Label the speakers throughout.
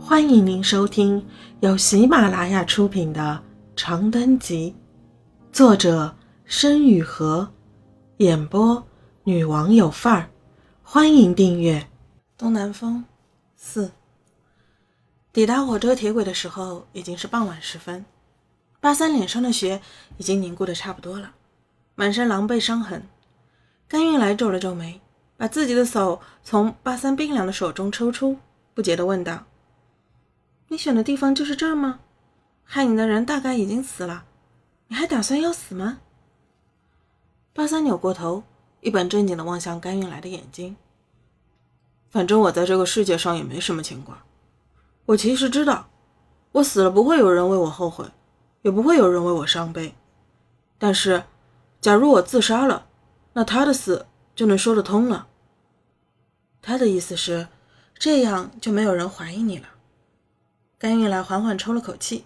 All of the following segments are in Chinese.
Speaker 1: 欢迎您收听由喜马拉雅出品的《长灯集》，作者申雨禾，演播女王有范儿。欢迎订阅。东南风四。抵达火车铁轨的时候，已经是傍晚时分。八三脸上的血已经凝固的差不多了，满身狼狈伤痕。甘运来皱了皱眉，把自己的手从八三冰凉的手中抽出，不解地问道。你选的地方就是这儿吗？害你的人大概已经死了，你还打算要死吗？八三扭过头，一本正经地望向甘运来的眼睛。反正我在这个世界上也没什么牵挂。我其实知道，我死了不会有人为我后悔，也不会有人为我伤悲。但是，假如我自杀了，那他的死就能说得通了。他的意思是，这样就没有人怀疑你了。甘运来缓缓抽了口气，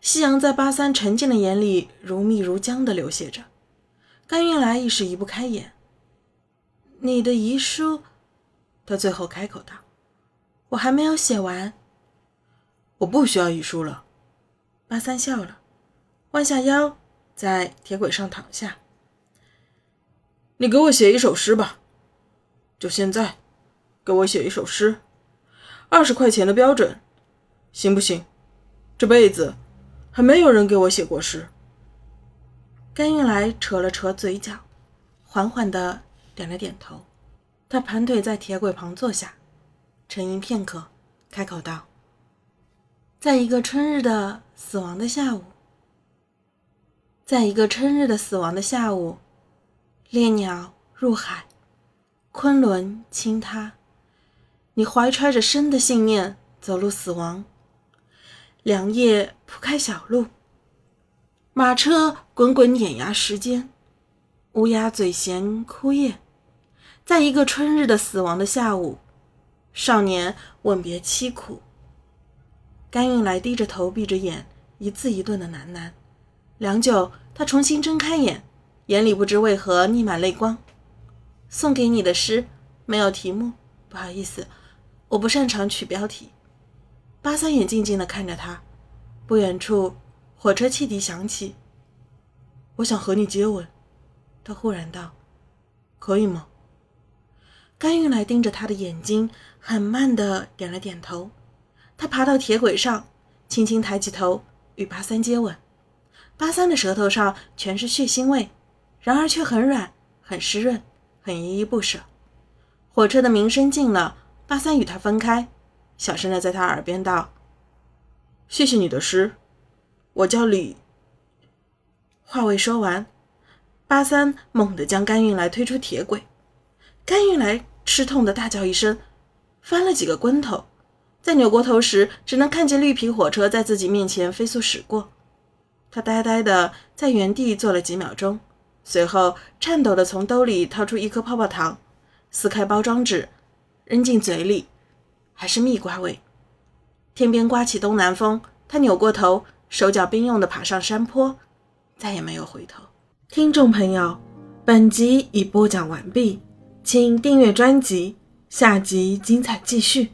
Speaker 1: 夕阳在八三沉静的眼里如蜜如浆的流泻着。甘运来一时移不开眼。你的遗书，他最后开口道：“我还没有写完。”我不需要遗书了。八三笑了，弯下腰在铁轨上躺下。你给我写一首诗吧，就现在，给我写一首诗，二十块钱的标准。行不行？这辈子还没有人给我写过诗。甘运来扯了扯嘴角，缓缓的点了点头。他盘腿在铁轨旁坐下，沉吟片刻，开口道：“在一个春日的死亡的下午，在一个春日的死亡的下午，猎鸟入海，昆仑倾塌，你怀揣着生的信念走入死亡。”凉夜铺开小路，马车滚滚碾压时间，乌鸦嘴衔枯叶，在一个春日的死亡的下午，少年吻别凄苦。甘运来低着头，闭着眼，一字一顿的喃喃。良久，他重新睁开眼，眼里不知为何溢满泪光。送给你的诗没有题目，不好意思，我不擅长取标题。八三眼静静地看着他，不远处火车汽笛响起。我想和你接吻，他忽然道：“可以吗？”甘玉来盯着他的眼睛，很慢地点了点头。他爬到铁轨上，轻轻抬起头与八三接吻。八三的舌头上全是血腥味，然而却很软，很湿润，很依依不舍。火车的鸣声近了，八三与他分开。小声的在他耳边道：“谢谢你的诗，我叫李。”话未说完，八三猛地将甘运来推出铁轨，甘运来吃痛的大叫一声，翻了几个跟头，在扭过头时，只能看见绿皮火车在自己面前飞速驶过。他呆呆的在原地坐了几秒钟，随后颤抖的从兜里掏出一颗泡泡糖，撕开包装纸，扔进嘴里。还是蜜瓜味。天边刮起东南风，他扭过头，手脚并用地爬上山坡，再也没有回头。听众朋友，本集已播讲完毕，请订阅专辑，下集精彩继续。